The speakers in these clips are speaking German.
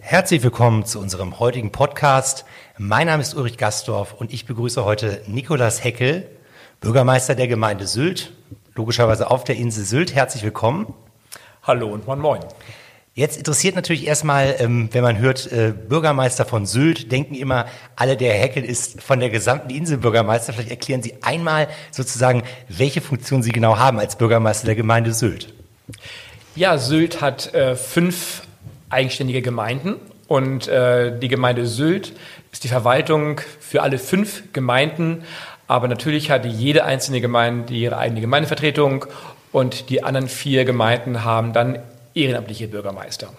Herzlich willkommen zu unserem heutigen Podcast. Mein Name ist Ulrich Gastorf und ich begrüße heute Nikolas Heckel, Bürgermeister der Gemeinde Sylt, logischerweise auf der Insel Sylt. Herzlich willkommen. Hallo und moin moin. Jetzt interessiert natürlich erstmal, ähm, wenn man hört, äh, Bürgermeister von Sylt, denken immer alle, der Heckel ist von der gesamten Insel Bürgermeister. Vielleicht erklären Sie einmal sozusagen, welche Funktion Sie genau haben als Bürgermeister der Gemeinde Sylt. Ja, Sylt hat äh, fünf eigenständige Gemeinden und äh, die Gemeinde Sylt ist die Verwaltung für alle fünf Gemeinden, aber natürlich hat jede einzelne Gemeinde ihre eigene Gemeindevertretung und die anderen vier Gemeinden haben dann ehrenamtliche Bürgermeister.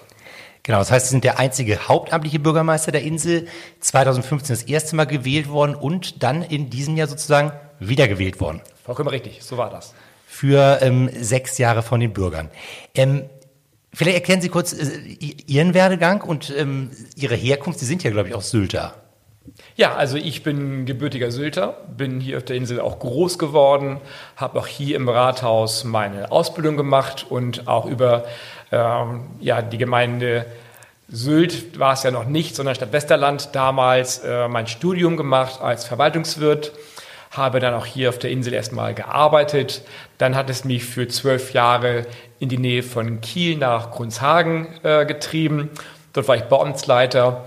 Genau, das heißt, Sie sind der einzige hauptamtliche Bürgermeister der Insel, 2015 das erste Mal gewählt worden und dann in diesem Jahr sozusagen wiedergewählt worden. Vollkommen richtig, so war das. Für ähm, sechs Jahre von den Bürgern. Ähm, Vielleicht erkennen Sie kurz äh, Ihren Werdegang und ähm, Ihre Herkunft. Sie sind ja, glaube ich, auch Sylter. Ja, also ich bin gebürtiger Sylter, bin hier auf der Insel auch groß geworden, habe auch hier im Rathaus meine Ausbildung gemacht und auch über ähm, ja, die Gemeinde Sylt war es ja noch nicht, sondern Stadt Westerland damals äh, mein Studium gemacht als Verwaltungswirt habe dann auch hier auf der Insel erstmal gearbeitet. Dann hat es mich für zwölf Jahre in die Nähe von Kiel nach Grunzhagen äh, getrieben. Dort war ich Beamtsleiter,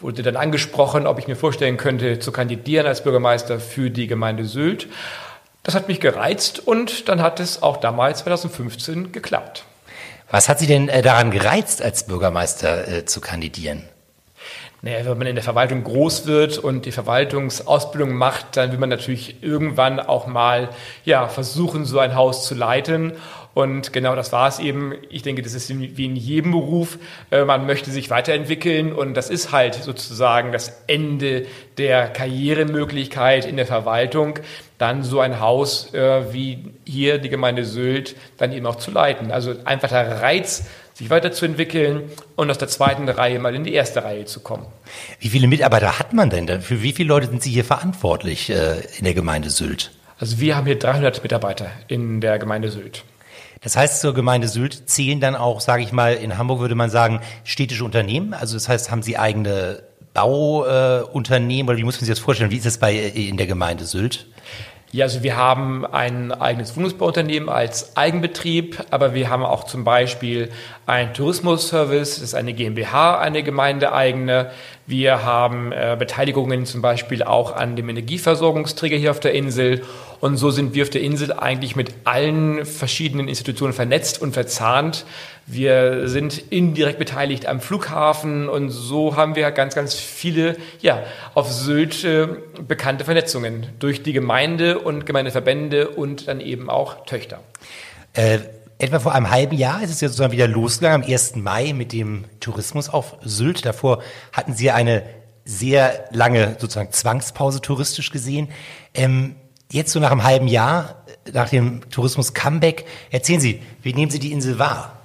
wurde dann angesprochen, ob ich mir vorstellen könnte, zu kandidieren als Bürgermeister für die Gemeinde Sylt. Das hat mich gereizt und dann hat es auch damals 2015 geklappt. Was hat Sie denn äh, daran gereizt, als Bürgermeister äh, zu kandidieren? Naja, wenn man in der Verwaltung groß wird und die Verwaltungsausbildung macht, dann will man natürlich irgendwann auch mal ja, versuchen, so ein Haus zu leiten. Und genau das war es eben. Ich denke, das ist wie in jedem Beruf. Äh, man möchte sich weiterentwickeln und das ist halt sozusagen das Ende der Karrieremöglichkeit in der Verwaltung, dann so ein Haus äh, wie hier die Gemeinde Sylt dann eben auch zu leiten. Also einfach der Reiz, sich weiterzuentwickeln und aus der zweiten Reihe mal in die erste Reihe zu kommen. Wie viele Mitarbeiter hat man denn? Für wie viele Leute sind Sie hier verantwortlich äh, in der Gemeinde Sylt? Also wir haben hier 300 Mitarbeiter in der Gemeinde Sylt. Das heißt, zur Gemeinde Sylt zählen dann auch, sage ich mal, in Hamburg würde man sagen, städtische Unternehmen. Also das heißt, haben Sie eigene Bauunternehmen äh, oder wie muss man sich das vorstellen? Wie ist das bei äh, in der Gemeinde Sylt? Ja, also wir haben ein eigenes Wohnungsbauunternehmen als Eigenbetrieb, aber wir haben auch zum Beispiel ein Tourismusservice, das ist eine GmbH, eine gemeindeeigene. Wir haben äh, Beteiligungen zum Beispiel auch an dem Energieversorgungsträger hier auf der Insel. Und so sind wir auf der Insel eigentlich mit allen verschiedenen Institutionen vernetzt und verzahnt. Wir sind indirekt beteiligt am Flughafen und so haben wir ganz, ganz viele, ja, auf Sylt äh, bekannte Vernetzungen durch die Gemeinde und Gemeindeverbände und dann eben auch Töchter. Äh, etwa vor einem halben Jahr ist es ja sozusagen wieder losgegangen, am 1. Mai mit dem Tourismus auf Sylt. Davor hatten Sie ja eine sehr lange sozusagen Zwangspause touristisch gesehen. Ähm, jetzt so nach einem halben Jahr, nach dem Tourismus-Comeback, erzählen Sie, wie nehmen Sie die Insel wahr?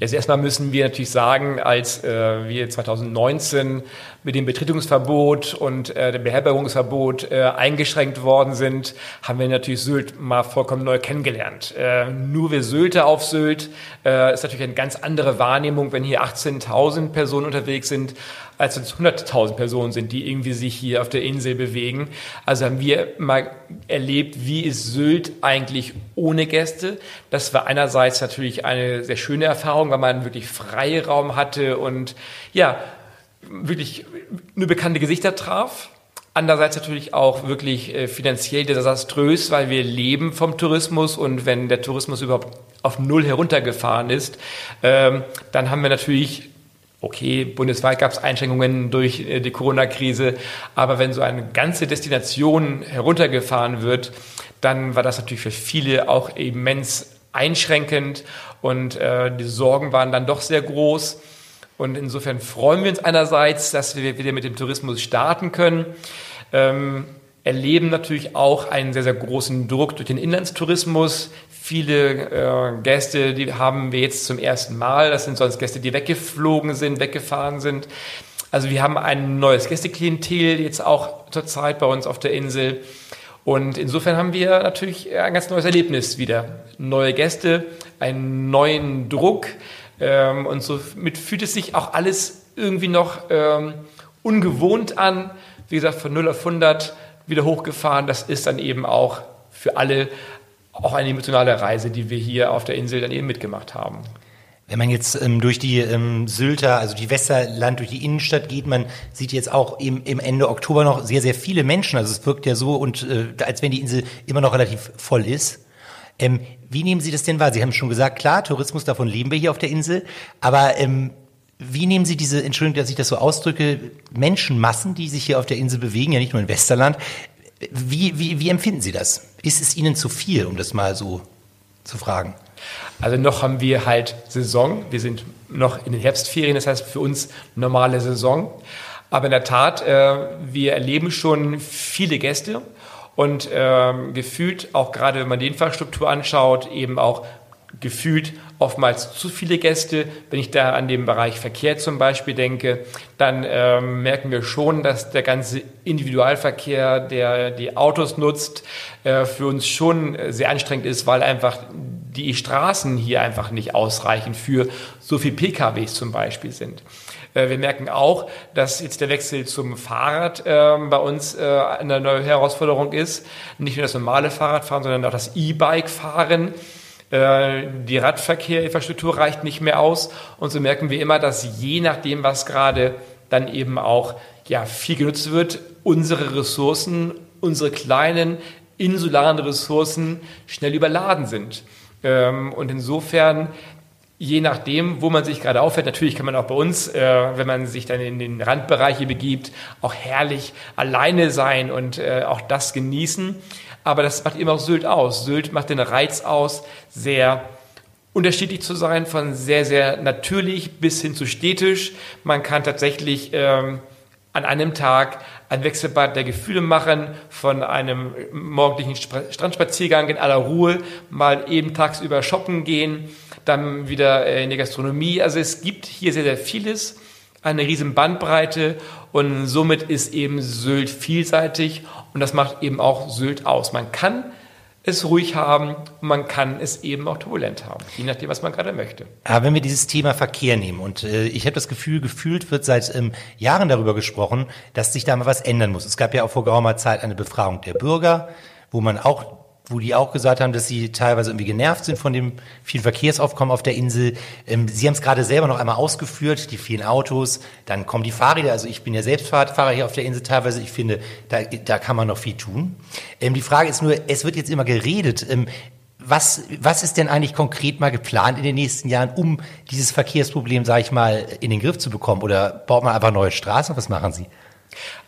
Jetzt erstmal müssen wir natürlich sagen, als äh, wir 2019 mit dem Betretungsverbot und äh, dem Beherbergungsverbot äh, eingeschränkt worden sind, haben wir natürlich Sylt mal vollkommen neu kennengelernt. Äh, nur wir Sylte auf Sylt äh, ist natürlich eine ganz andere Wahrnehmung, wenn hier 18.000 Personen unterwegs sind, als es 100.000 Personen sind, die irgendwie sich hier auf der Insel bewegen. Also haben wir mal erlebt, wie ist Sylt eigentlich ohne Gäste. Das war einerseits natürlich eine sehr schöne Erfahrung, weil man wirklich Freiraum hatte und ja, wirklich nur bekannte Gesichter traf. Andererseits natürlich auch wirklich äh, finanziell desaströs, weil wir leben vom Tourismus und wenn der Tourismus überhaupt auf Null heruntergefahren ist, ähm, dann haben wir natürlich Okay, bundesweit gab es Einschränkungen durch äh, die Corona-Krise, aber wenn so eine ganze Destination heruntergefahren wird, dann war das natürlich für viele auch immens einschränkend und äh, die Sorgen waren dann doch sehr groß. Und insofern freuen wir uns einerseits, dass wir wieder mit dem Tourismus starten können. Ähm, erleben natürlich auch einen sehr, sehr großen Druck durch den Inlandstourismus. Viele äh, Gäste, die haben wir jetzt zum ersten Mal. Das sind sonst Gäste, die weggeflogen sind, weggefahren sind. Also wir haben ein neues Gästeklientel jetzt auch zurzeit bei uns auf der Insel. Und insofern haben wir natürlich ein ganz neues Erlebnis wieder. Neue Gäste, einen neuen Druck. Ähm, und somit fühlt es sich auch alles irgendwie noch ähm, ungewohnt an. Wie gesagt, von 0 auf 100 wieder hochgefahren. Das ist dann eben auch für alle auch eine emotionale Reise, die wir hier auf der Insel dann eben mitgemacht haben. Wenn man jetzt ähm, durch die ähm, Sylter, also die Westerland, durch die Innenstadt geht, man sieht jetzt auch im, im Ende Oktober noch sehr, sehr viele Menschen. Also es wirkt ja so, und äh, als wenn die Insel immer noch relativ voll ist. Ähm, wie nehmen Sie das denn wahr? Sie haben schon gesagt, klar, Tourismus, davon leben wir hier auf der Insel. Aber ähm, wie nehmen Sie diese, Entschuldigung, dass ich das so ausdrücke, Menschenmassen, die sich hier auf der Insel bewegen, ja nicht nur in Westerland, wie, wie, wie empfinden Sie das? Ist es Ihnen zu viel, um das mal so zu fragen? Also noch haben wir halt Saison. Wir sind noch in den Herbstferien, das heißt für uns normale Saison. Aber in der Tat, äh, wir erleben schon viele Gäste und äh, gefühlt, auch gerade wenn man die Infrastruktur anschaut, eben auch gefühlt oftmals zu viele Gäste. Wenn ich da an den Bereich Verkehr zum Beispiel denke, dann ähm, merken wir schon, dass der ganze Individualverkehr, der die Autos nutzt, äh, für uns schon sehr anstrengend ist, weil einfach die Straßen hier einfach nicht ausreichend für so viel PKWs zum Beispiel sind. Äh, wir merken auch, dass jetzt der Wechsel zum Fahrrad äh, bei uns äh, eine neue Herausforderung ist. Nicht nur das normale Fahrradfahren, sondern auch das E-Bike-Fahren. Äh, die Radverkehrinfrastruktur reicht nicht mehr aus. Und so merken wir immer, dass je nachdem, was gerade dann eben auch ja, viel genutzt wird, unsere Ressourcen, unsere kleinen insularen Ressourcen schnell überladen sind. Ähm, und insofern je nachdem, wo man sich gerade aufhält, natürlich kann man auch bei uns, äh, wenn man sich dann in den Randbereiche begibt, auch herrlich alleine sein und äh, auch das genießen. Aber das macht eben auch Sylt aus. Sylt macht den Reiz aus, sehr unterschiedlich zu sein, von sehr, sehr natürlich bis hin zu städtisch. Man kann tatsächlich ähm, an einem Tag ein Wechselbad der Gefühle machen, von einem morgendlichen Strandspaziergang in aller Ruhe, mal eben tagsüber shoppen gehen, dann wieder äh, in die Gastronomie. Also es gibt hier sehr, sehr vieles, eine riesen Bandbreite und somit ist eben Sylt vielseitig und das macht eben auch Sylt aus. Man kann es ruhig haben, man kann es eben auch turbulent haben, je nachdem, was man gerade möchte. Aber wenn wir dieses Thema Verkehr nehmen und äh, ich habe das Gefühl, gefühlt wird seit ähm, Jahren darüber gesprochen, dass sich da mal was ändern muss. Es gab ja auch vor geraumer Zeit eine Befragung der Bürger, wo man auch wo die auch gesagt haben, dass sie teilweise irgendwie genervt sind von dem vielen Verkehrsaufkommen auf der Insel. Ähm, sie haben es gerade selber noch einmal ausgeführt, die vielen Autos, dann kommen die Fahrräder. Also ich bin ja selbst Fahrradfahrer hier auf der Insel teilweise. Ich finde, da, da kann man noch viel tun. Ähm, die Frage ist nur, es wird jetzt immer geredet. Ähm, was, was ist denn eigentlich konkret mal geplant in den nächsten Jahren, um dieses Verkehrsproblem, sage ich mal, in den Griff zu bekommen? Oder baut man einfach neue Straßen? Was machen Sie?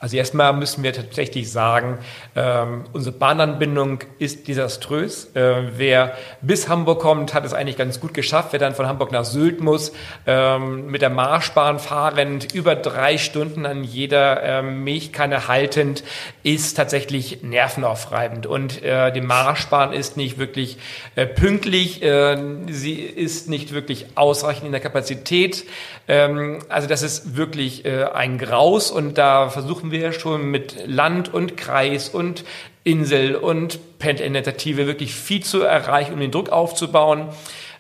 Also erstmal müssen wir tatsächlich sagen, ähm, unsere Bahnanbindung ist desaströs. Äh, wer bis Hamburg kommt, hat es eigentlich ganz gut geschafft. Wer dann von Hamburg nach Sylt muss, ähm, mit der Marschbahn fahrend, über drei Stunden an jeder ähm, Milchkanne haltend, ist tatsächlich nervenaufreibend. Und äh, die Marschbahn ist nicht wirklich äh, pünktlich, äh, sie ist nicht wirklich ausreichend in der Kapazität. Ähm, also das ist wirklich äh, ein Graus und da versuchen wir schon mit Land und Kreis und Insel und Pendelinitiative wirklich viel zu erreichen, um den Druck aufzubauen.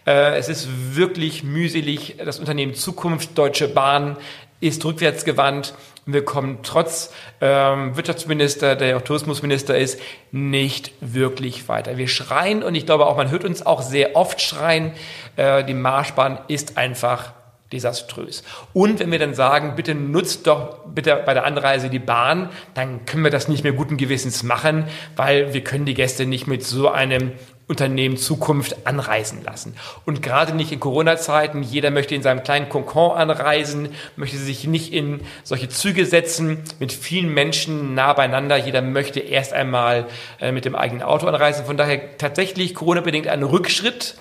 Äh, es ist wirklich mühselig. Das Unternehmen Zukunft Deutsche Bahn ist rückwärtsgewandt. Wir kommen trotz ähm, Wirtschaftsminister, der auch Tourismusminister ist, nicht wirklich weiter. Wir schreien und ich glaube auch, man hört uns auch sehr oft schreien, äh, die Marschbahn ist einfach desaströs. Und wenn wir dann sagen, bitte nutzt doch bitte bei der Anreise die Bahn, dann können wir das nicht mehr guten Gewissens machen, weil wir können die Gäste nicht mit so einem Unternehmen Zukunft anreisen lassen. Und gerade nicht in Corona-Zeiten, jeder möchte in seinem kleinen Kokon anreisen, möchte sich nicht in solche Züge setzen mit vielen Menschen nah beieinander. Jeder möchte erst einmal äh, mit dem eigenen Auto anreisen. Von daher tatsächlich Corona-bedingt ein Rückschritt,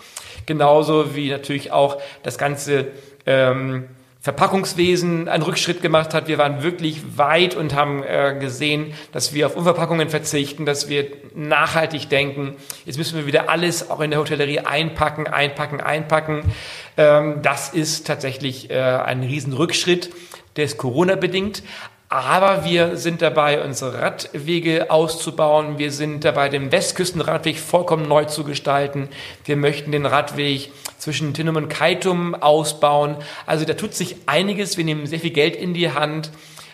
genauso wie natürlich auch das ganze ähm, Verpackungswesen einen Rückschritt gemacht hat. Wir waren wirklich weit und haben äh, gesehen, dass wir auf Unverpackungen verzichten, dass wir nachhaltig denken. Jetzt müssen wir wieder alles auch in der Hotellerie einpacken, einpacken, einpacken. Ähm, das ist tatsächlich äh, ein Riesenrückschritt. Der ist Corona-bedingt. Aber wir sind dabei, unsere Radwege auszubauen. Wir sind dabei, den Westküstenradweg vollkommen neu zu gestalten. Wir möchten den Radweg zwischen Tinnum und Kaitum ausbauen. Also da tut sich einiges. Wir nehmen sehr viel Geld in die Hand.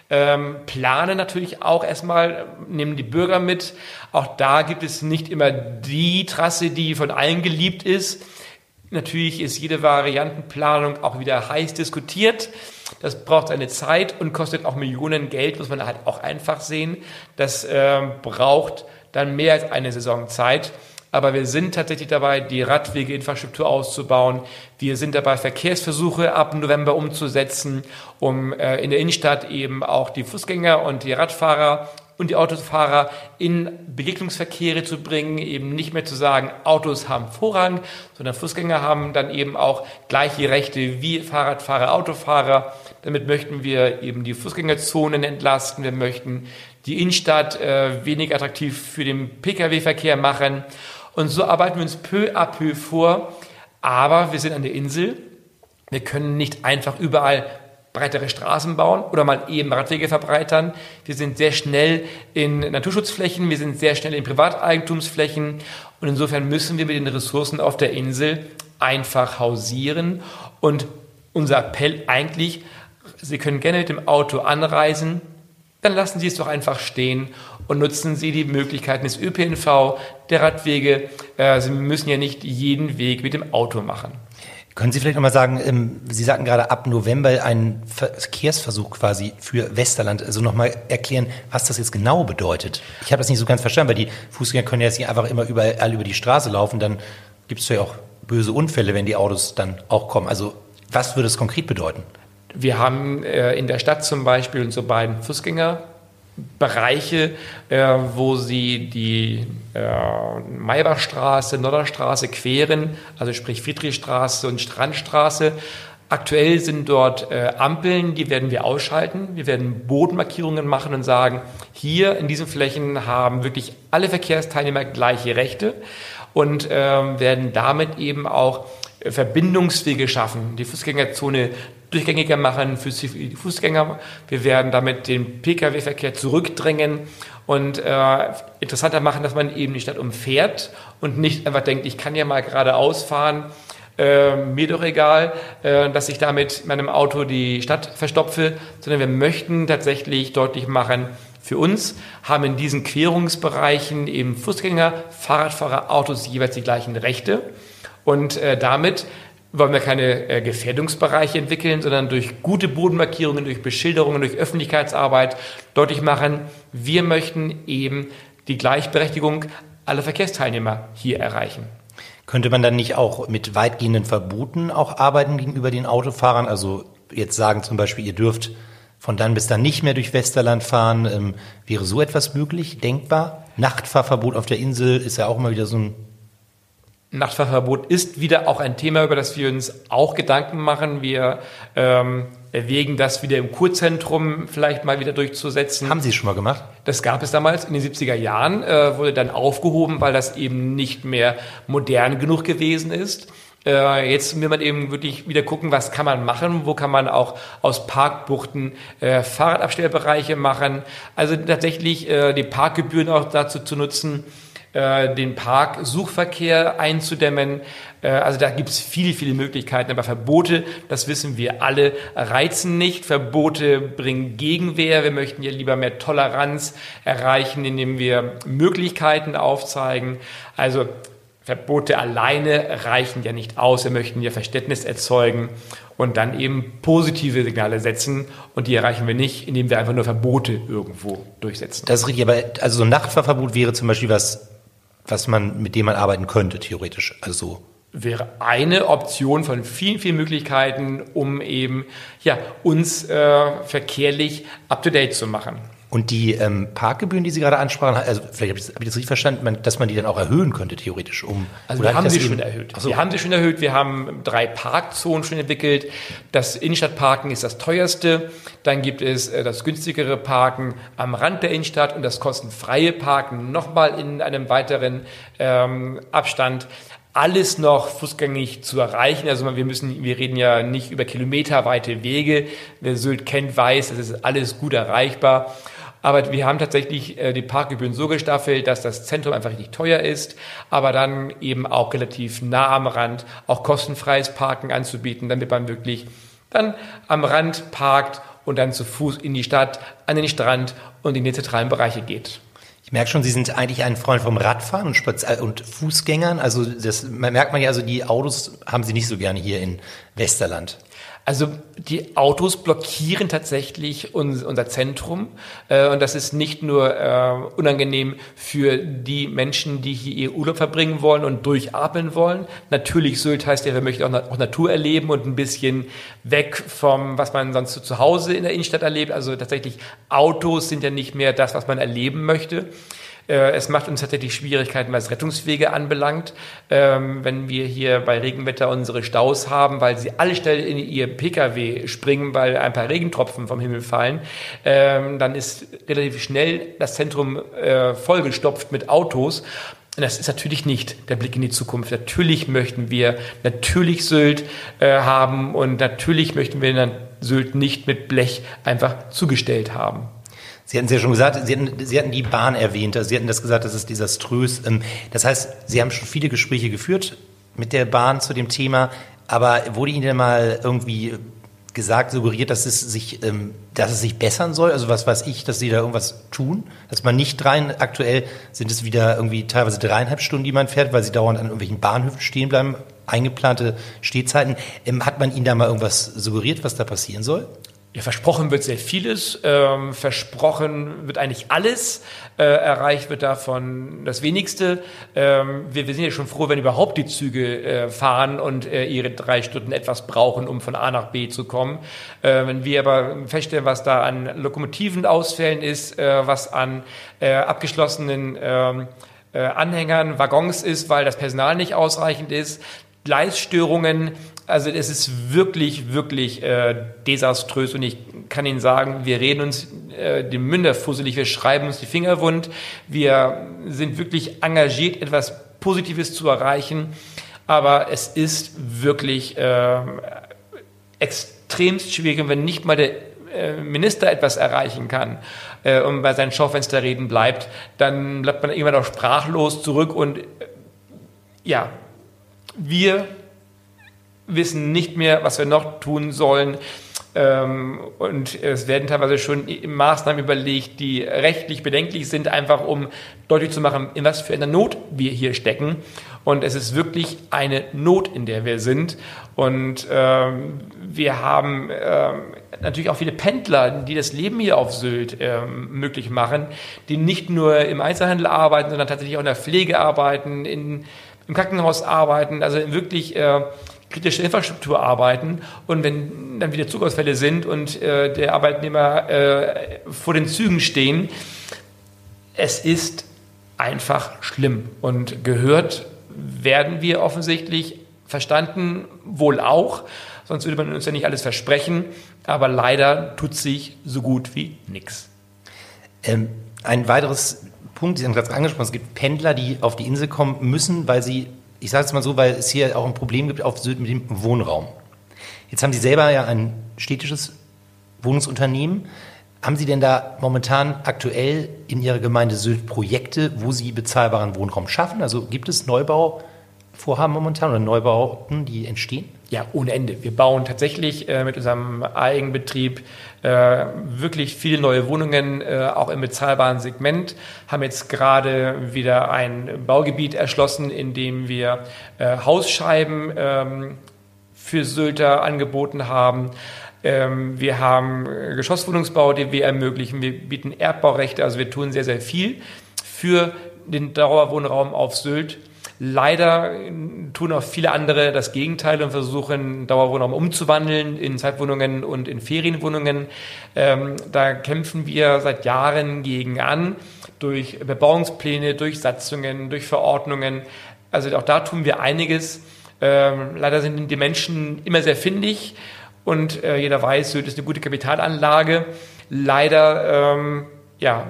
Ähm, planen natürlich auch erstmal, nehmen die Bürger mit. Auch da gibt es nicht immer die Trasse, die von allen geliebt ist. Natürlich ist jede Variantenplanung auch wieder heiß diskutiert. Das braucht eine Zeit und kostet auch Millionen Geld, muss man halt auch einfach sehen. Das äh, braucht dann mehr als eine Saison Zeit. Aber wir sind tatsächlich dabei, die Radwegeinfrastruktur auszubauen. Wir sind dabei, Verkehrsversuche ab November umzusetzen, um äh, in der Innenstadt eben auch die Fußgänger und die Radfahrer und die Autofahrer in Begegnungsverkehre zu bringen, eben nicht mehr zu sagen, Autos haben Vorrang, sondern Fußgänger haben dann eben auch gleiche Rechte wie Fahrradfahrer, Autofahrer. Damit möchten wir eben die Fußgängerzonen entlasten, wir möchten die Innenstadt äh, wenig attraktiv für den Pkw-Verkehr machen. Und so arbeiten wir uns peu à peu vor. Aber wir sind an der Insel. Wir können nicht einfach überall breitere Straßen bauen oder mal eben Radwege verbreitern. Wir sind sehr schnell in Naturschutzflächen, wir sind sehr schnell in Privateigentumsflächen und insofern müssen wir mit den Ressourcen auf der Insel einfach hausieren und unser Appell eigentlich, Sie können gerne mit dem Auto anreisen, dann lassen Sie es doch einfach stehen und nutzen Sie die Möglichkeiten des ÖPNV, der Radwege. Äh, Sie müssen ja nicht jeden Weg mit dem Auto machen. Können Sie vielleicht nochmal sagen, ähm, Sie sagten gerade ab November einen Verkehrsversuch quasi für Westerland, also nochmal erklären, was das jetzt genau bedeutet. Ich habe das nicht so ganz verstanden, weil die Fußgänger können ja jetzt nicht einfach immer überall über die Straße laufen, dann gibt es ja auch böse Unfälle, wenn die Autos dann auch kommen. Also was würde es konkret bedeuten? Wir haben äh, in der Stadt zum Beispiel unsere beiden Fußgänger Bereiche, äh, wo sie die äh, Maybachstraße, Nodderstraße queren, also sprich Friedrichstraße und Strandstraße. Aktuell sind dort äh, Ampeln, die werden wir ausschalten. Wir werden Bodenmarkierungen machen und sagen, hier in diesen Flächen haben wirklich alle Verkehrsteilnehmer gleiche Rechte und äh, werden damit eben auch Verbindungswege schaffen, die Fußgängerzone durchgängiger machen für die Fußgänger. Wir werden damit den Pkw-Verkehr zurückdrängen und äh, interessanter machen, dass man eben die Stadt umfährt und nicht einfach denkt, ich kann ja mal geradeaus fahren, äh, mir doch egal, äh, dass ich damit meinem Auto die Stadt verstopfe, sondern wir möchten tatsächlich deutlich machen, für uns haben in diesen Querungsbereichen eben Fußgänger, Fahrradfahrer, Autos jeweils die gleichen Rechte und äh, damit wollen wir keine äh, Gefährdungsbereiche entwickeln, sondern durch gute Bodenmarkierungen, durch Beschilderungen, durch Öffentlichkeitsarbeit deutlich machen, wir möchten eben die Gleichberechtigung aller Verkehrsteilnehmer hier erreichen. Könnte man dann nicht auch mit weitgehenden Verboten auch arbeiten gegenüber den Autofahrern? Also jetzt sagen zum Beispiel, ihr dürft von dann bis dann nicht mehr durch Westerland fahren. Ähm, wäre so etwas möglich, denkbar? Nachtfahrverbot auf der Insel ist ja auch immer wieder so ein Nachtfahrverbot ist wieder auch ein Thema, über das wir uns auch Gedanken machen. Wir ähm, erwägen das wieder im Kurzentrum vielleicht mal wieder durchzusetzen. Haben Sie es schon mal gemacht? Das gab es damals in den 70er Jahren, äh, wurde dann aufgehoben, weil das eben nicht mehr modern genug gewesen ist. Äh, jetzt will man eben wirklich wieder gucken, was kann man machen, wo kann man auch aus Parkbuchten äh, Fahrradabstellbereiche machen. Also tatsächlich äh, die Parkgebühren auch dazu zu nutzen, den Parksuchverkehr einzudämmen. Äh, also da gibt es viele, viele Möglichkeiten. Aber Verbote, das wissen wir alle, reizen nicht. Verbote bringen Gegenwehr. Wir möchten ja lieber mehr Toleranz erreichen, indem wir Möglichkeiten aufzeigen. Also Verbote alleine reichen ja nicht aus. Wir möchten ja Verständnis erzeugen und dann eben positive Signale setzen. Und die erreichen wir nicht, indem wir einfach nur Verbote irgendwo durchsetzen. Das ist richtig, aber also so ein Nachtfahrverbot wäre zum Beispiel was, was man, mit dem man arbeiten könnte, theoretisch. Also wäre eine Option von vielen, vielen Möglichkeiten, um eben ja, uns äh, verkehrlich up-to-date zu machen. Und die ähm, Parkgebühren, die Sie gerade ansprachen, also vielleicht habe ich, das, hab ich das richtig verstanden, man, dass man die dann auch erhöhen könnte, theoretisch. Um, also wir haben sie schon erhöht. So. Wir haben sie schon erhöht. Wir haben drei Parkzonen schon entwickelt. Das Innenstadtparken ist das teuerste. Dann gibt es äh, das günstigere Parken am Rand der Innenstadt und das kostenfreie Parken nochmal in einem weiteren ähm, Abstand alles noch fußgängig zu erreichen. Also wir müssen, wir reden ja nicht über kilometerweite Wege. Wer Sylt kennt, weiß, das ist alles gut erreichbar. Aber wir haben tatsächlich äh, die Parkgebühren so gestaffelt, dass das Zentrum einfach richtig teuer ist, aber dann eben auch relativ nah am Rand auch kostenfreies Parken anzubieten, damit man wirklich dann am Rand parkt und dann zu Fuß in die Stadt, an den Strand und in die zentralen Bereiche geht. Ich merke schon, Sie sind eigentlich ein Freund vom Radfahren und, Spaz und Fußgängern. Also das merkt man ja, also die Autos haben Sie nicht so gerne hier in Westerland. Also die Autos blockieren tatsächlich unser Zentrum äh, und das ist nicht nur äh, unangenehm für die Menschen, die hier ihr Urlaub verbringen wollen und durchatmen wollen. Natürlich Sylt heißt ja, wir möchten auch, Natur erleben und ein bisschen weg vom, was man sonst zu Hause in der Innenstadt erlebt. Also tatsächlich Autos sind ja nicht mehr das, was man erleben möchte. Äh, es macht uns tatsächlich Schwierigkeiten, was Rettungswege anbelangt. Ähm, wenn wir hier bei Regenwetter unsere Staus haben, weil sie alle schnell in ihr Pkw springen, weil ein paar Regentropfen vom Himmel fallen, ähm, dann ist relativ schnell das Zentrum äh, vollgestopft mit Autos. Und das ist natürlich nicht der Blick in die Zukunft. Natürlich möchten wir natürlich Sylt äh, haben und natürlich möchten wir Sylt nicht mit Blech einfach zugestellt haben. Sie hatten es ja schon gesagt, Sie hatten, Sie hatten die Bahn erwähnt, also Sie hatten das gesagt, das ist desaströs. Ähm, das heißt, Sie haben schon viele Gespräche geführt mit der Bahn zu dem Thema, aber wurde Ihnen denn mal irgendwie gesagt, suggeriert, dass es sich, ähm, dass es sich bessern soll? Also was weiß ich, dass Sie da irgendwas tun? Dass man nicht rein, aktuell sind es wieder irgendwie teilweise dreieinhalb Stunden, die man fährt, weil Sie dauernd an irgendwelchen Bahnhöfen stehen bleiben, eingeplante Stehzeiten. Ähm, hat man Ihnen da mal irgendwas suggeriert, was da passieren soll? Ja, versprochen wird sehr vieles. Ähm, versprochen wird eigentlich alles. Äh, erreicht wird davon das Wenigste. Ähm, wir, wir, sind ja schon froh, wenn überhaupt die Züge äh, fahren und äh, ihre drei Stunden etwas brauchen, um von A nach B zu kommen. Äh, wenn wir aber feststellen, was da an Lokomotiven ausfällen ist, äh, was an äh, abgeschlossenen ähm, Anhängern, Waggons ist, weil das Personal nicht ausreichend ist, Gleisstörungen, also es ist wirklich, wirklich äh, desaströs und ich kann Ihnen sagen, wir reden uns äh, den Münder fusselig, wir schreiben uns die Finger wund, wir sind wirklich engagiert, etwas Positives zu erreichen, aber es ist wirklich äh, extremst schwierig. Und wenn nicht mal der äh, Minister etwas erreichen kann äh, und bei seinen Schaufensterreden bleibt, dann bleibt man irgendwann auch sprachlos zurück. Und äh, ja, wir wissen nicht mehr, was wir noch tun sollen. Ähm, und es werden teilweise schon Maßnahmen überlegt, die rechtlich bedenklich sind, einfach um deutlich zu machen, in was für einer Not wir hier stecken. Und es ist wirklich eine Not, in der wir sind. Und ähm, wir haben ähm, natürlich auch viele Pendler, die das Leben hier auf Sylt ähm, möglich machen, die nicht nur im Einzelhandel arbeiten, sondern tatsächlich auch in der Pflege arbeiten, in, im Krankenhaus arbeiten, also wirklich äh, kritische Infrastruktur arbeiten und wenn dann wieder Zugausfälle sind und äh, der Arbeitnehmer äh, vor den Zügen stehen, es ist einfach schlimm und gehört werden wir offensichtlich verstanden wohl auch, sonst würde man uns ja nicht alles versprechen, aber leider tut sich so gut wie nichts. Ähm, ein weiteres Punkt, Sie haben gerade angesprochen, es gibt Pendler, die auf die Insel kommen müssen, weil sie ich sage es mal so, weil es hier auch ein Problem gibt auf Sylt mit dem Wohnraum. Jetzt haben Sie selber ja ein städtisches Wohnungsunternehmen. Haben Sie denn da momentan aktuell in Ihrer Gemeinde Sylt Projekte, wo Sie bezahlbaren Wohnraum schaffen? Also gibt es Neubauvorhaben momentan oder Neubauten, die entstehen? Ja, ohne Ende. Wir bauen tatsächlich äh, mit unserem Eigenbetrieb äh, wirklich viele neue Wohnungen, äh, auch im bezahlbaren Segment. Haben jetzt gerade wieder ein Baugebiet erschlossen, in dem wir äh, Hausscheiben ähm, für Sylter angeboten haben. Ähm, wir haben Geschosswohnungsbau, den wir ermöglichen. Wir bieten Erbbaurechte. Also wir tun sehr, sehr viel für den Dauerwohnraum auf Sylt. Leider tun auch viele andere das Gegenteil und versuchen, Dauerwohnraum umzuwandeln in Zeitwohnungen und in Ferienwohnungen. Ähm, da kämpfen wir seit Jahren gegen an, durch Bebauungspläne, durch Satzungen, durch Verordnungen. Also auch da tun wir einiges. Ähm, leider sind die Menschen immer sehr findig und äh, jeder weiß, Sylt ist eine gute Kapitalanlage. Leider ähm, ja,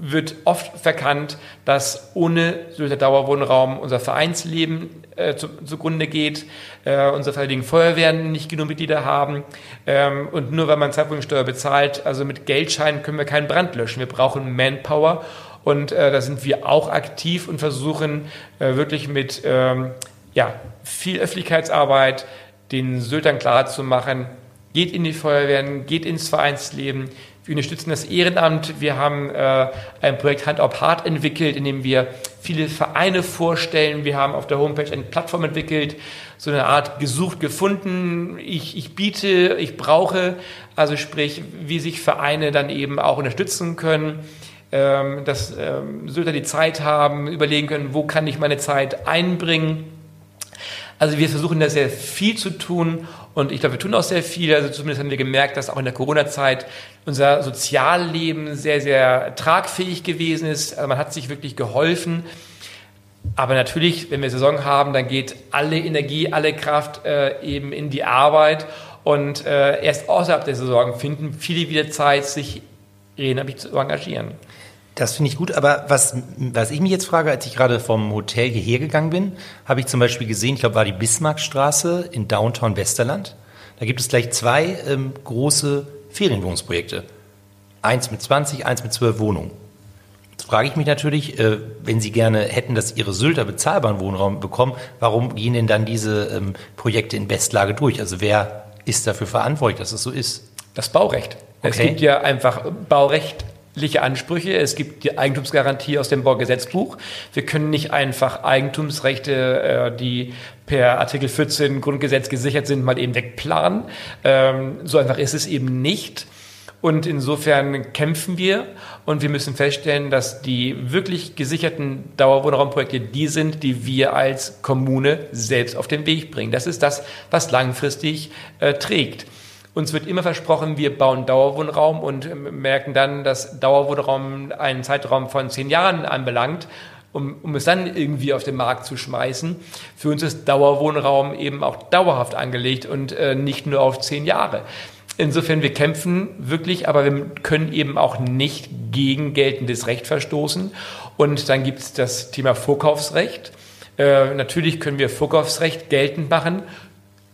wird oft verkannt, dass ohne Sylter Dauerwohnraum unser Vereinsleben äh, zu, zugrunde geht, äh, unsere Freiwilligen Feuerwehren nicht genug Mitglieder haben ähm, und nur weil man Zeitwohnungssteuer bezahlt, also mit Geldscheinen können wir keinen Brand löschen. Wir brauchen Manpower und äh, da sind wir auch aktiv und versuchen äh, wirklich mit ähm, ja, viel Öffentlichkeitsarbeit den Syltern klarzumachen, geht in die Feuerwehren, geht ins Vereinsleben, wir unterstützen das Ehrenamt. Wir haben äh, ein Projekt Hand auf Hart entwickelt, in dem wir viele Vereine vorstellen. Wir haben auf der Homepage eine Plattform entwickelt, so eine Art gesucht, gefunden. Ich, ich biete, ich brauche, also sprich, wie sich Vereine dann eben auch unterstützen können ähm, dass ähm, Sylter die Zeit haben, überlegen können, wo kann ich meine Zeit einbringen. Also wir versuchen da sehr viel zu tun und ich glaube, wir tun auch sehr viel. Also zumindest haben wir gemerkt, dass auch in der Corona-Zeit unser Sozialleben sehr, sehr tragfähig gewesen ist. Also man hat sich wirklich geholfen. Aber natürlich, wenn wir Saison haben, dann geht alle Energie, alle Kraft äh, eben in die Arbeit. Und äh, erst außerhalb der Saison finden viele wieder Zeit, sich ehrenamtlich zu engagieren. Das finde ich gut, aber was, was ich mich jetzt frage, als ich gerade vom Hotel hierher gegangen bin, habe ich zum Beispiel gesehen, ich glaube, war die Bismarckstraße in Downtown Westerland. Da gibt es gleich zwei ähm, große Ferienwohnungsprojekte. Eins mit 20, eins mit 12 Wohnungen. Jetzt frage ich mich natürlich, äh, wenn Sie gerne hätten, dass Ihre Sylter bezahlbaren Wohnraum bekommen, warum gehen denn dann diese ähm, Projekte in Bestlage durch? Also wer ist dafür verantwortlich, dass es so ist? Das Baurecht. Okay. Es gibt ja einfach Baurecht Ansprüche. Es gibt die Eigentumsgarantie aus dem Baugesetzbuch. Wir können nicht einfach Eigentumsrechte, äh, die per Artikel 14 Grundgesetz gesichert sind, mal eben wegplanen. Ähm, so einfach ist es eben nicht. Und insofern kämpfen wir und wir müssen feststellen, dass die wirklich gesicherten Dauerwohnraumprojekte die sind, die wir als Kommune selbst auf den Weg bringen. Das ist das, was langfristig äh, trägt. Uns wird immer versprochen, wir bauen Dauerwohnraum und merken dann, dass Dauerwohnraum einen Zeitraum von zehn Jahren anbelangt, um, um es dann irgendwie auf den Markt zu schmeißen. Für uns ist Dauerwohnraum eben auch dauerhaft angelegt und äh, nicht nur auf zehn Jahre. Insofern, wir kämpfen wirklich, aber wir können eben auch nicht gegen geltendes Recht verstoßen. Und dann gibt es das Thema Vorkaufsrecht. Äh, natürlich können wir Vorkaufsrecht geltend machen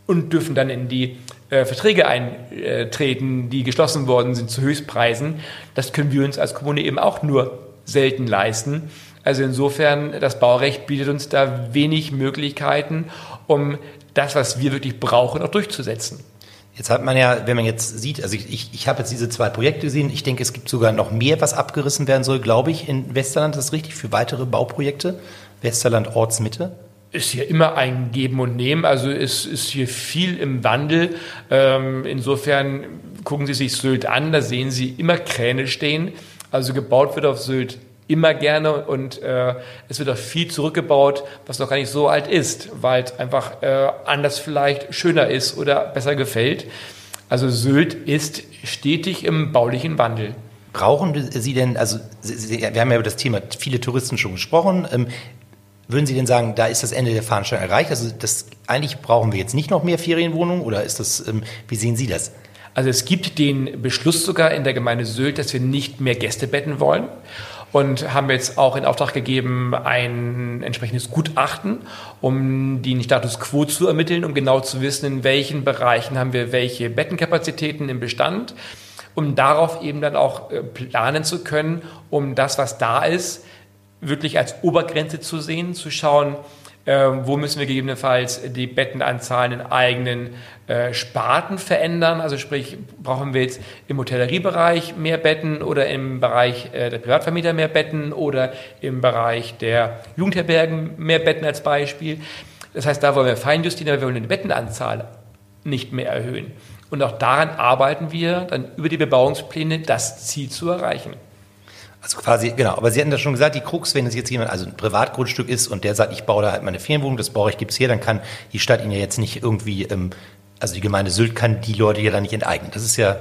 und dürfen dann in die äh, Verträge eintreten, die geschlossen worden sind zu Höchstpreisen. Das können wir uns als Kommune eben auch nur selten leisten. Also insofern, das Baurecht bietet uns da wenig Möglichkeiten, um das, was wir wirklich brauchen, auch durchzusetzen. Jetzt hat man ja, wenn man jetzt sieht, also ich, ich, ich habe jetzt diese zwei Projekte gesehen, ich denke, es gibt sogar noch mehr, was abgerissen werden soll, glaube ich, in Westerland, das ist richtig, für weitere Bauprojekte, Westerland Ortsmitte ist hier immer ein Geben und Nehmen. Also es ist hier viel im Wandel. Ähm, insofern gucken Sie sich Sylt an, da sehen Sie immer Kräne stehen. Also gebaut wird auf Sylt immer gerne und äh, es wird auch viel zurückgebaut, was noch gar nicht so alt ist, weil es einfach äh, anders vielleicht schöner ist oder besser gefällt. Also Sylt ist stetig im baulichen Wandel. Brauchen Sie denn, also Sie, wir haben ja über das Thema viele Touristen schon gesprochen, ähm, würden Sie denn sagen, da ist das Ende der Fahnenstange erreicht? Also das, eigentlich brauchen wir jetzt nicht noch mehr Ferienwohnungen oder ist das, ähm, wie sehen Sie das? Also es gibt den Beschluss sogar in der Gemeinde Sylt, dass wir nicht mehr Gästebetten wollen und haben jetzt auch in Auftrag gegeben ein entsprechendes Gutachten, um den Status quo zu ermitteln, um genau zu wissen, in welchen Bereichen haben wir welche Bettenkapazitäten im Bestand, um darauf eben dann auch äh, planen zu können, um das, was da ist, wirklich als Obergrenze zu sehen, zu schauen, äh, wo müssen wir gegebenenfalls die Bettenanzahlen in eigenen äh, Sparten verändern. Also sprich, brauchen wir jetzt im Hotelleriebereich mehr Betten oder im Bereich äh, der Privatvermieter mehr Betten oder im Bereich der Jugendherbergen mehr Betten als Beispiel. Das heißt, da wollen wir feinjustieren, aber wir wollen die Bettenanzahl nicht mehr erhöhen. Und auch daran arbeiten wir, dann über die Bebauungspläne das Ziel zu erreichen. Also quasi, genau, aber Sie hatten das schon gesagt, die Krux, wenn es jetzt jemand, also ein Privatgrundstück ist und der sagt, ich baue da halt meine Ferienwohnung, das brauche ich, gibt's hier, dann kann die Stadt ihn ja jetzt nicht irgendwie, ähm, also die Gemeinde Sylt kann die Leute ja da nicht enteignen. Das ist ja...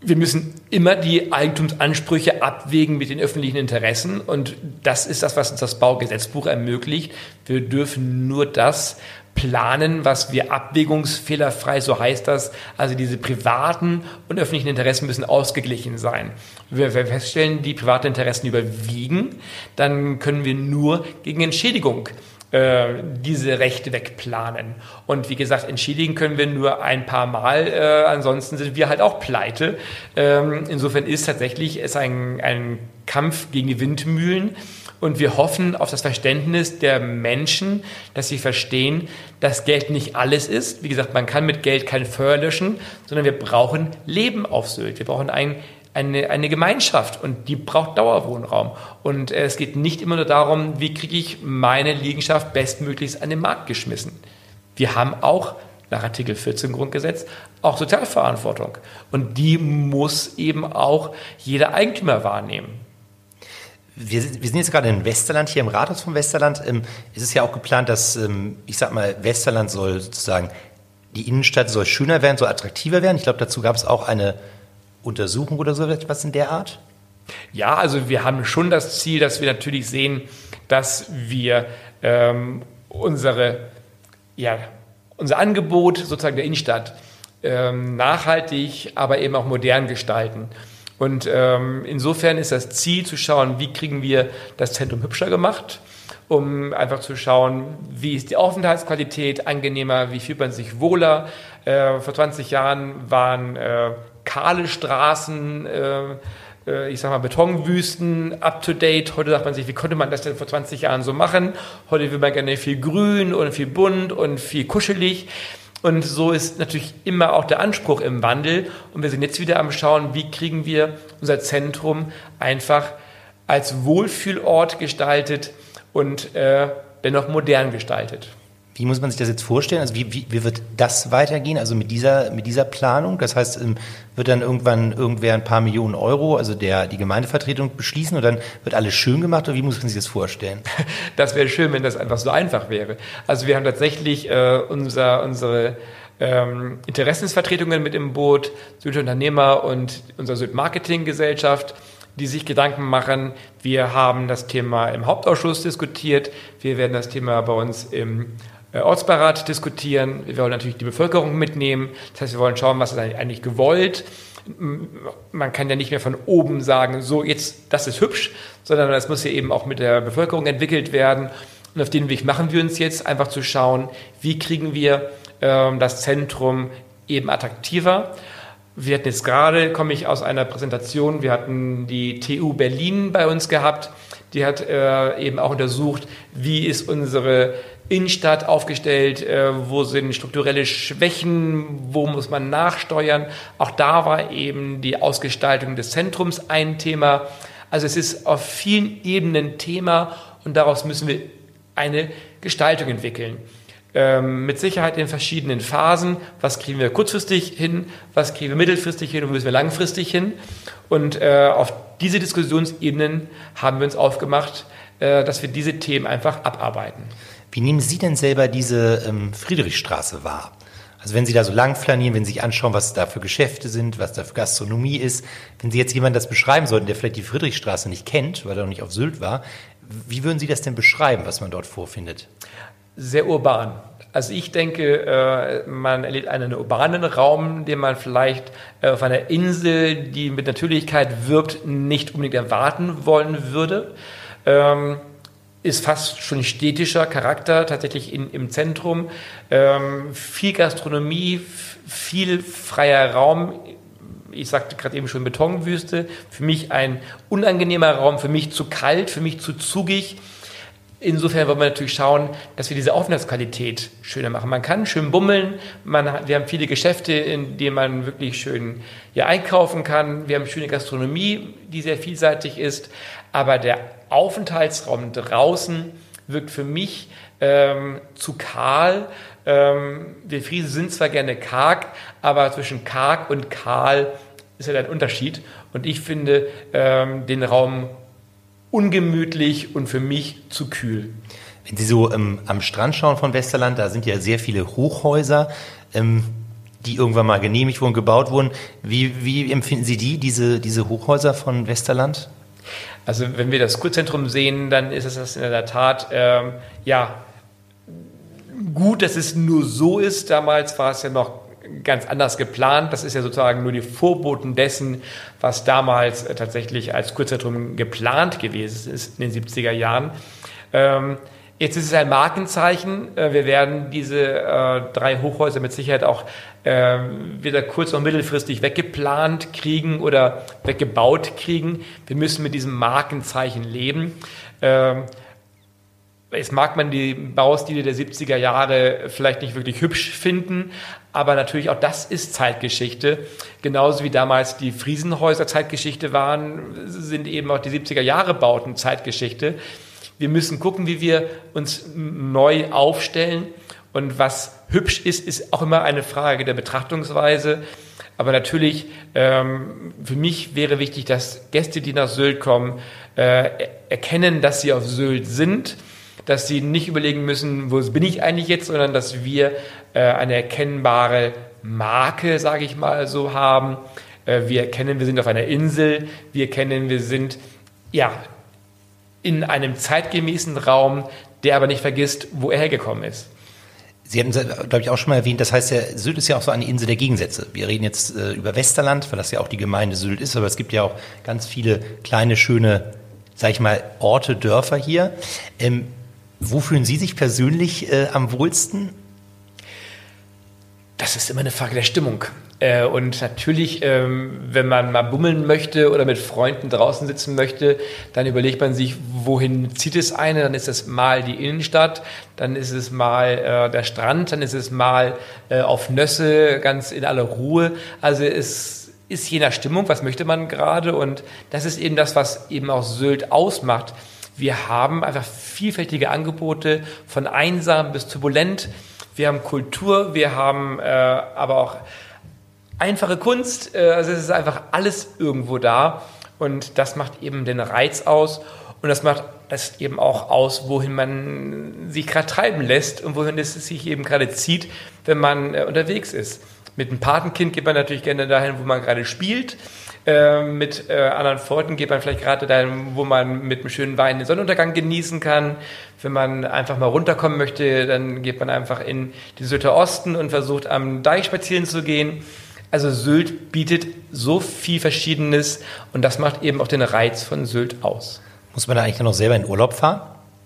Wir müssen immer die Eigentumsansprüche abwägen mit den öffentlichen Interessen und das ist das, was uns das Baugesetzbuch ermöglicht. Wir dürfen nur das planen, was wir abwägungsfehlerfrei, so heißt das, also diese privaten und öffentlichen Interessen müssen ausgeglichen sein. Wenn wir feststellen, die privaten Interessen überwiegen, dann können wir nur gegen Entschädigung äh, diese Rechte wegplanen. Und wie gesagt, entschädigen können wir nur ein paar Mal, äh, ansonsten sind wir halt auch pleite. Ähm, insofern ist tatsächlich es ein, ein Kampf gegen die Windmühlen. Und wir hoffen auf das Verständnis der Menschen, dass sie verstehen, dass Geld nicht alles ist. Wie gesagt, man kann mit Geld kein Feuer löschen, sondern wir brauchen Leben auf Sylt. Wir brauchen ein, eine, eine Gemeinschaft und die braucht Dauerwohnraum. Und es geht nicht immer nur darum, wie kriege ich meine Liegenschaft bestmöglichst an den Markt geschmissen. Wir haben auch nach Artikel 14 Grundgesetz auch Sozialverantwortung. Und die muss eben auch jeder Eigentümer wahrnehmen wir, wir sind jetzt gerade in Westerland, hier im Rathaus vom Westerland. Ähm, es ist ja auch geplant, dass, ähm, ich sag mal, Westerland soll sozusagen, die Innenstadt soll schöner werden, soll attraktiver werden. Ich glaube, dazu gab es auch eine Untersuchung oder so etwas in der Art. Ja, also wir haben schon das Ziel, dass wir natürlich sehen, dass wir ähm, unsere, ja, unser Angebot sozusagen der Innenstadt ähm, nachhaltig, aber eben auch modern gestalten. Und ähm, insofern ist das Ziel zu schauen, wie kriegen wir das Zentrum hübscher gemacht, um einfach zu schauen, wie ist die Aufenthaltsqualität angenehmer, wie fühlt man sich wohler. Äh, vor 20 Jahren waren äh, kahle Straßen, äh, äh, ich sag mal, Betonwüsten up to date. Heute sagt man sich, wie konnte man das denn vor 20 Jahren so machen? Heute will man gerne viel grün und viel bunt und viel kuschelig. Und so ist natürlich immer auch der Anspruch im Wandel. Und wir sind jetzt wieder am Schauen, wie kriegen wir unser Zentrum einfach als Wohlfühlort gestaltet und äh, dennoch modern gestaltet. Wie muss man sich das jetzt vorstellen? Also wie, wie, wie wird das weitergehen? Also mit dieser, mit dieser Planung? Das heißt, ähm, wird dann irgendwann irgendwer ein paar Millionen Euro, also der, die Gemeindevertretung beschließen und dann wird alles schön gemacht? Oder wie muss man sich das vorstellen? Das wäre schön, wenn das einfach so einfach wäre. Also wir haben tatsächlich äh, unser, unsere ähm, Interessensvertretungen mit im Boot, Südunternehmer und unsere Südmarketinggesellschaft die sich Gedanken machen. Wir haben das Thema im Hauptausschuss diskutiert. Wir werden das Thema bei uns im Ortsbeirat diskutieren. Wir wollen natürlich die Bevölkerung mitnehmen. Das heißt, wir wollen schauen, was ist eigentlich gewollt. Man kann ja nicht mehr von oben sagen, so jetzt, das ist hübsch, sondern das muss ja eben auch mit der Bevölkerung entwickelt werden. Und auf den Weg machen wir uns jetzt, einfach zu schauen, wie kriegen wir ähm, das Zentrum eben attraktiver. Wir hatten jetzt gerade, komme ich aus einer Präsentation, wir hatten die TU Berlin bei uns gehabt, die hat äh, eben auch untersucht, wie ist unsere Innenstadt aufgestellt, äh, wo sind strukturelle Schwächen, wo muss man nachsteuern. Auch da war eben die Ausgestaltung des Zentrums ein Thema. Also es ist auf vielen Ebenen Thema und daraus müssen wir eine Gestaltung entwickeln. ähm, mit Sicherheit in verschiedenen Phasen. Was kriegen wir kurzfristig hin? Was kriegen wir mittelfristig hin? Und müssen wir langfristig hin? Und äh, auf diese Diskussionsebenen haben wir uns aufgemacht, äh, dass wir diese Themen einfach abarbeiten. Wie nehmen Sie denn selber diese ähm, Friedrichstraße wahr? Also wenn Sie da so lang flanieren, wenn Sie sich anschauen, was da für Geschäfte sind, was da für Gastronomie ist, wenn Sie jetzt jemanden das beschreiben sollten, der vielleicht die Friedrichstraße nicht kennt, weil er noch nicht auf Sylt war, wie würden Sie das denn beschreiben, was man dort vorfindet? Sehr urban. Also ich denke, äh, man erlebt einen urbanen Raum, den man vielleicht äh, auf einer Insel, die mit Natürlichkeit wirkt, nicht unbedingt erwarten wollen würde. Ähm, ist fast schon städtischer Charakter, tatsächlich in, im Zentrum. Ähm, viel Gastronomie, viel freier Raum. Ich sagte gerade eben schon Betonwüste. Für mich ein unangenehmer Raum, für mich zu kalt, für mich zu zugig. Insofern wollen wir natürlich schauen, dass wir diese Aufenthaltsqualität schöner machen. Man kann schön bummeln, man hat, wir haben viele Geschäfte, in denen man wirklich schön ja, einkaufen kann. Wir haben schöne Gastronomie, die sehr vielseitig ist. Aber der Aufenthaltsraum draußen wirkt für mich ähm, zu kahl. Ähm, wir Friesen sind zwar gerne karg, aber zwischen karg und kahl ist ja ein Unterschied. Und ich finde ähm, den Raum ungemütlich und für mich zu kühl. Wenn Sie so ähm, am Strand schauen von Westerland, da sind ja sehr viele Hochhäuser, ähm, die irgendwann mal genehmigt wurden, gebaut wurden. Wie, wie empfinden Sie die, diese, diese Hochhäuser von Westerland? Also wenn wir das Kurzentrum sehen, dann ist es das in der Tat ähm, ja gut, dass es nur so ist. Damals war es ja noch ganz anders geplant. Das ist ja sozusagen nur die Vorboten dessen, was damals äh, tatsächlich als Kurzzentrum geplant gewesen ist in den 70er Jahren. Ähm, Jetzt ist es ein Markenzeichen. Äh, wir werden diese äh, drei Hochhäuser mit Sicherheit auch äh, wieder kurz- und mittelfristig weggeplant kriegen oder weggebaut kriegen. Wir müssen mit diesem Markenzeichen leben. Ähm, Jetzt mag man die Baustile der 70er Jahre vielleicht nicht wirklich hübsch finden, aber natürlich auch das ist Zeitgeschichte. Genauso wie damals die Friesenhäuser Zeitgeschichte waren, sind eben auch die 70er Jahre Bauten Zeitgeschichte. Wir müssen gucken, wie wir uns neu aufstellen. Und was hübsch ist, ist auch immer eine Frage der Betrachtungsweise. Aber natürlich, ähm, für mich wäre wichtig, dass Gäste, die nach Sylt kommen, äh, erkennen, dass sie auf Sylt sind dass sie nicht überlegen müssen, wo bin ich eigentlich jetzt, sondern dass wir äh, eine erkennbare Marke, sage ich mal so, haben. Äh, wir erkennen, wir sind auf einer Insel, wir erkennen, wir sind ja in einem zeitgemäßen Raum, der aber nicht vergisst, wo er hergekommen ist. Sie hatten, glaube ich, auch schon mal erwähnt, das heißt ja, Sylt ist ja auch so eine Insel der Gegensätze. Wir reden jetzt äh, über Westerland, weil das ja auch die Gemeinde Sylt ist, aber es gibt ja auch ganz viele kleine, schöne, sag ich mal, Orte, Dörfer hier. Ähm, wo fühlen Sie sich persönlich äh, am wohlsten? Das ist immer eine Frage der Stimmung. Äh, und natürlich, ähm, wenn man mal bummeln möchte oder mit Freunden draußen sitzen möchte, dann überlegt man sich, wohin zieht es eine? Dann ist es mal die Innenstadt, dann ist es mal äh, der Strand, dann ist es mal äh, auf Nösse, ganz in aller Ruhe. Also es ist je nach Stimmung, was möchte man gerade? Und das ist eben das, was eben auch Sylt ausmacht wir haben einfach vielfältige Angebote von einsam bis turbulent. Wir haben Kultur, wir haben äh, aber auch einfache Kunst. Äh, also es ist einfach alles irgendwo da. Und das macht eben den Reiz aus. Und das macht es eben auch aus, wohin man sich gerade treiben lässt und wohin es sich eben gerade zieht, wenn man äh, unterwegs ist. Mit einem Patenkind geht man natürlich gerne dahin, wo man gerade spielt. Äh, mit äh, anderen man vielleicht gerade dahin, wo man mit einem schönen Wein den Sonnenuntergang genießen kann. Wenn man einfach mal runterkommen möchte, dann geht man einfach in die Sylter Osten und versucht am Deich spazieren zu gehen. Also Sylt bietet so viel Verschiedenes und das macht eben auch den Reiz von Sylt aus. Muss man da eigentlich noch selber in Urlaub fahren,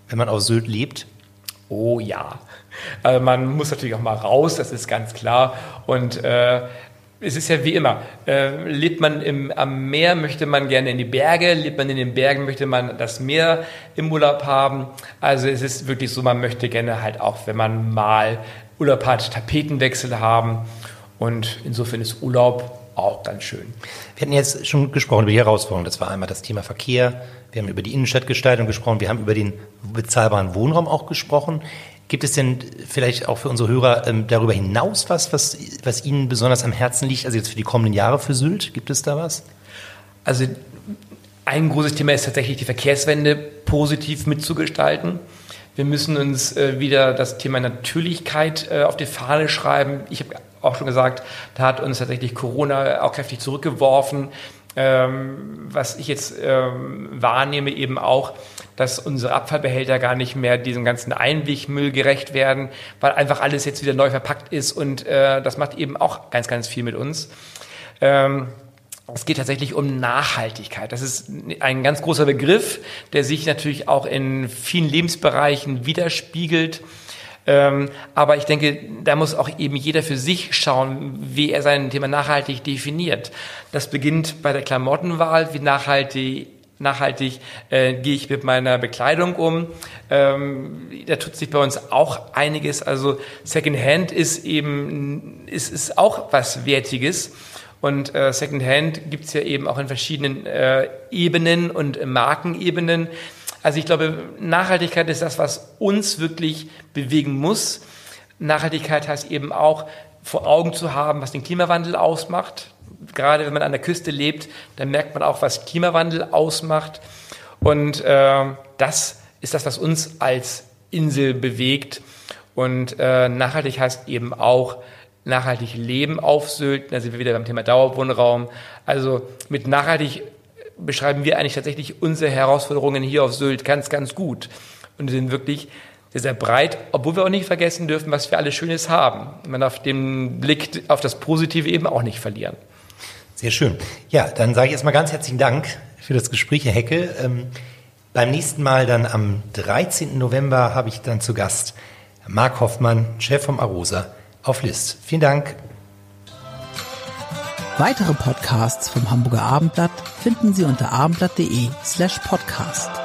wenn man auf Sylt lebt? Oh ja. Also man muss natürlich auch mal raus, das ist ganz klar. Und äh, es ist ja wie immer. Äh, lebt man im, am Meer, möchte man gerne in die Berge. Lebt man in den Bergen, möchte man das Meer im Urlaub haben. Also es ist wirklich so, man möchte gerne halt auch, wenn man mal Urlaub hat, Tapetenwechsel haben. Und insofern ist Urlaub auch ganz schön. Wir hatten jetzt schon gesprochen über die Herausforderungen. Das war einmal das Thema Verkehr. Wir haben über die Innenstadtgestaltung gesprochen. Wir haben über den bezahlbaren Wohnraum auch gesprochen. Gibt es denn vielleicht auch für unsere Hörer ähm, darüber hinaus was, was, was Ihnen besonders am Herzen liegt? Also jetzt für die kommenden Jahre für Sylt, gibt es da was? Also ein großes Thema ist tatsächlich die Verkehrswende positiv mitzugestalten. Wir müssen uns äh, wieder das Thema Natürlichkeit äh, auf die Fahne schreiben. Ich habe auch schon gesagt, da hat uns tatsächlich Corona auch kräftig zurückgeworfen. Ähm, was ich jetzt ähm, wahrnehme, eben auch, dass unsere Abfallbehälter gar nicht mehr diesem ganzen Einwegmüll gerecht werden, weil einfach alles jetzt wieder neu verpackt ist und äh, das macht eben auch ganz, ganz viel mit uns. Ähm, es geht tatsächlich um Nachhaltigkeit. Das ist ein ganz großer Begriff, der sich natürlich auch in vielen Lebensbereichen widerspiegelt. Ähm, aber ich denke, da muss auch eben jeder für sich schauen, wie er sein Thema nachhaltig definiert. Das beginnt bei der Klamottenwahl, wie nachhaltig nachhaltig äh, gehe ich mit meiner Bekleidung um. Ähm, da tut sich bei uns auch einiges. Also Secondhand ist eben ist, ist auch was Wertiges. Und äh, Secondhand gibt es ja eben auch in verschiedenen äh, Ebenen und Markenebenen. Also ich glaube, Nachhaltigkeit ist das, was uns wirklich bewegen muss. Nachhaltigkeit heißt eben auch, vor Augen zu haben, was den Klimawandel ausmacht. Gerade wenn man an der Küste lebt, dann merkt man auch, was Klimawandel ausmacht. Und äh, das ist das, was uns als Insel bewegt. Und äh, nachhaltig heißt eben auch, nachhaltig leben auf Sylt. Da sind wir wieder beim Thema Dauerwohnraum. Also mit nachhaltig beschreiben wir eigentlich tatsächlich unsere Herausforderungen hier auf Sylt ganz, ganz gut. Und sind wirklich sehr, sehr breit, obwohl wir auch nicht vergessen dürfen, was wir alles Schönes haben. Man darf den Blick auf das Positive eben auch nicht verlieren. Sehr schön. Ja, dann sage ich erstmal ganz herzlichen Dank für das Gespräch, Herr Heckel. Ähm, beim nächsten Mal dann am 13. November habe ich dann zu Gast Marc Hoffmann, Chef vom Arosa auf List. Vielen Dank. Weitere Podcasts vom Hamburger Abendblatt finden Sie unter abendblatt.de slash podcast.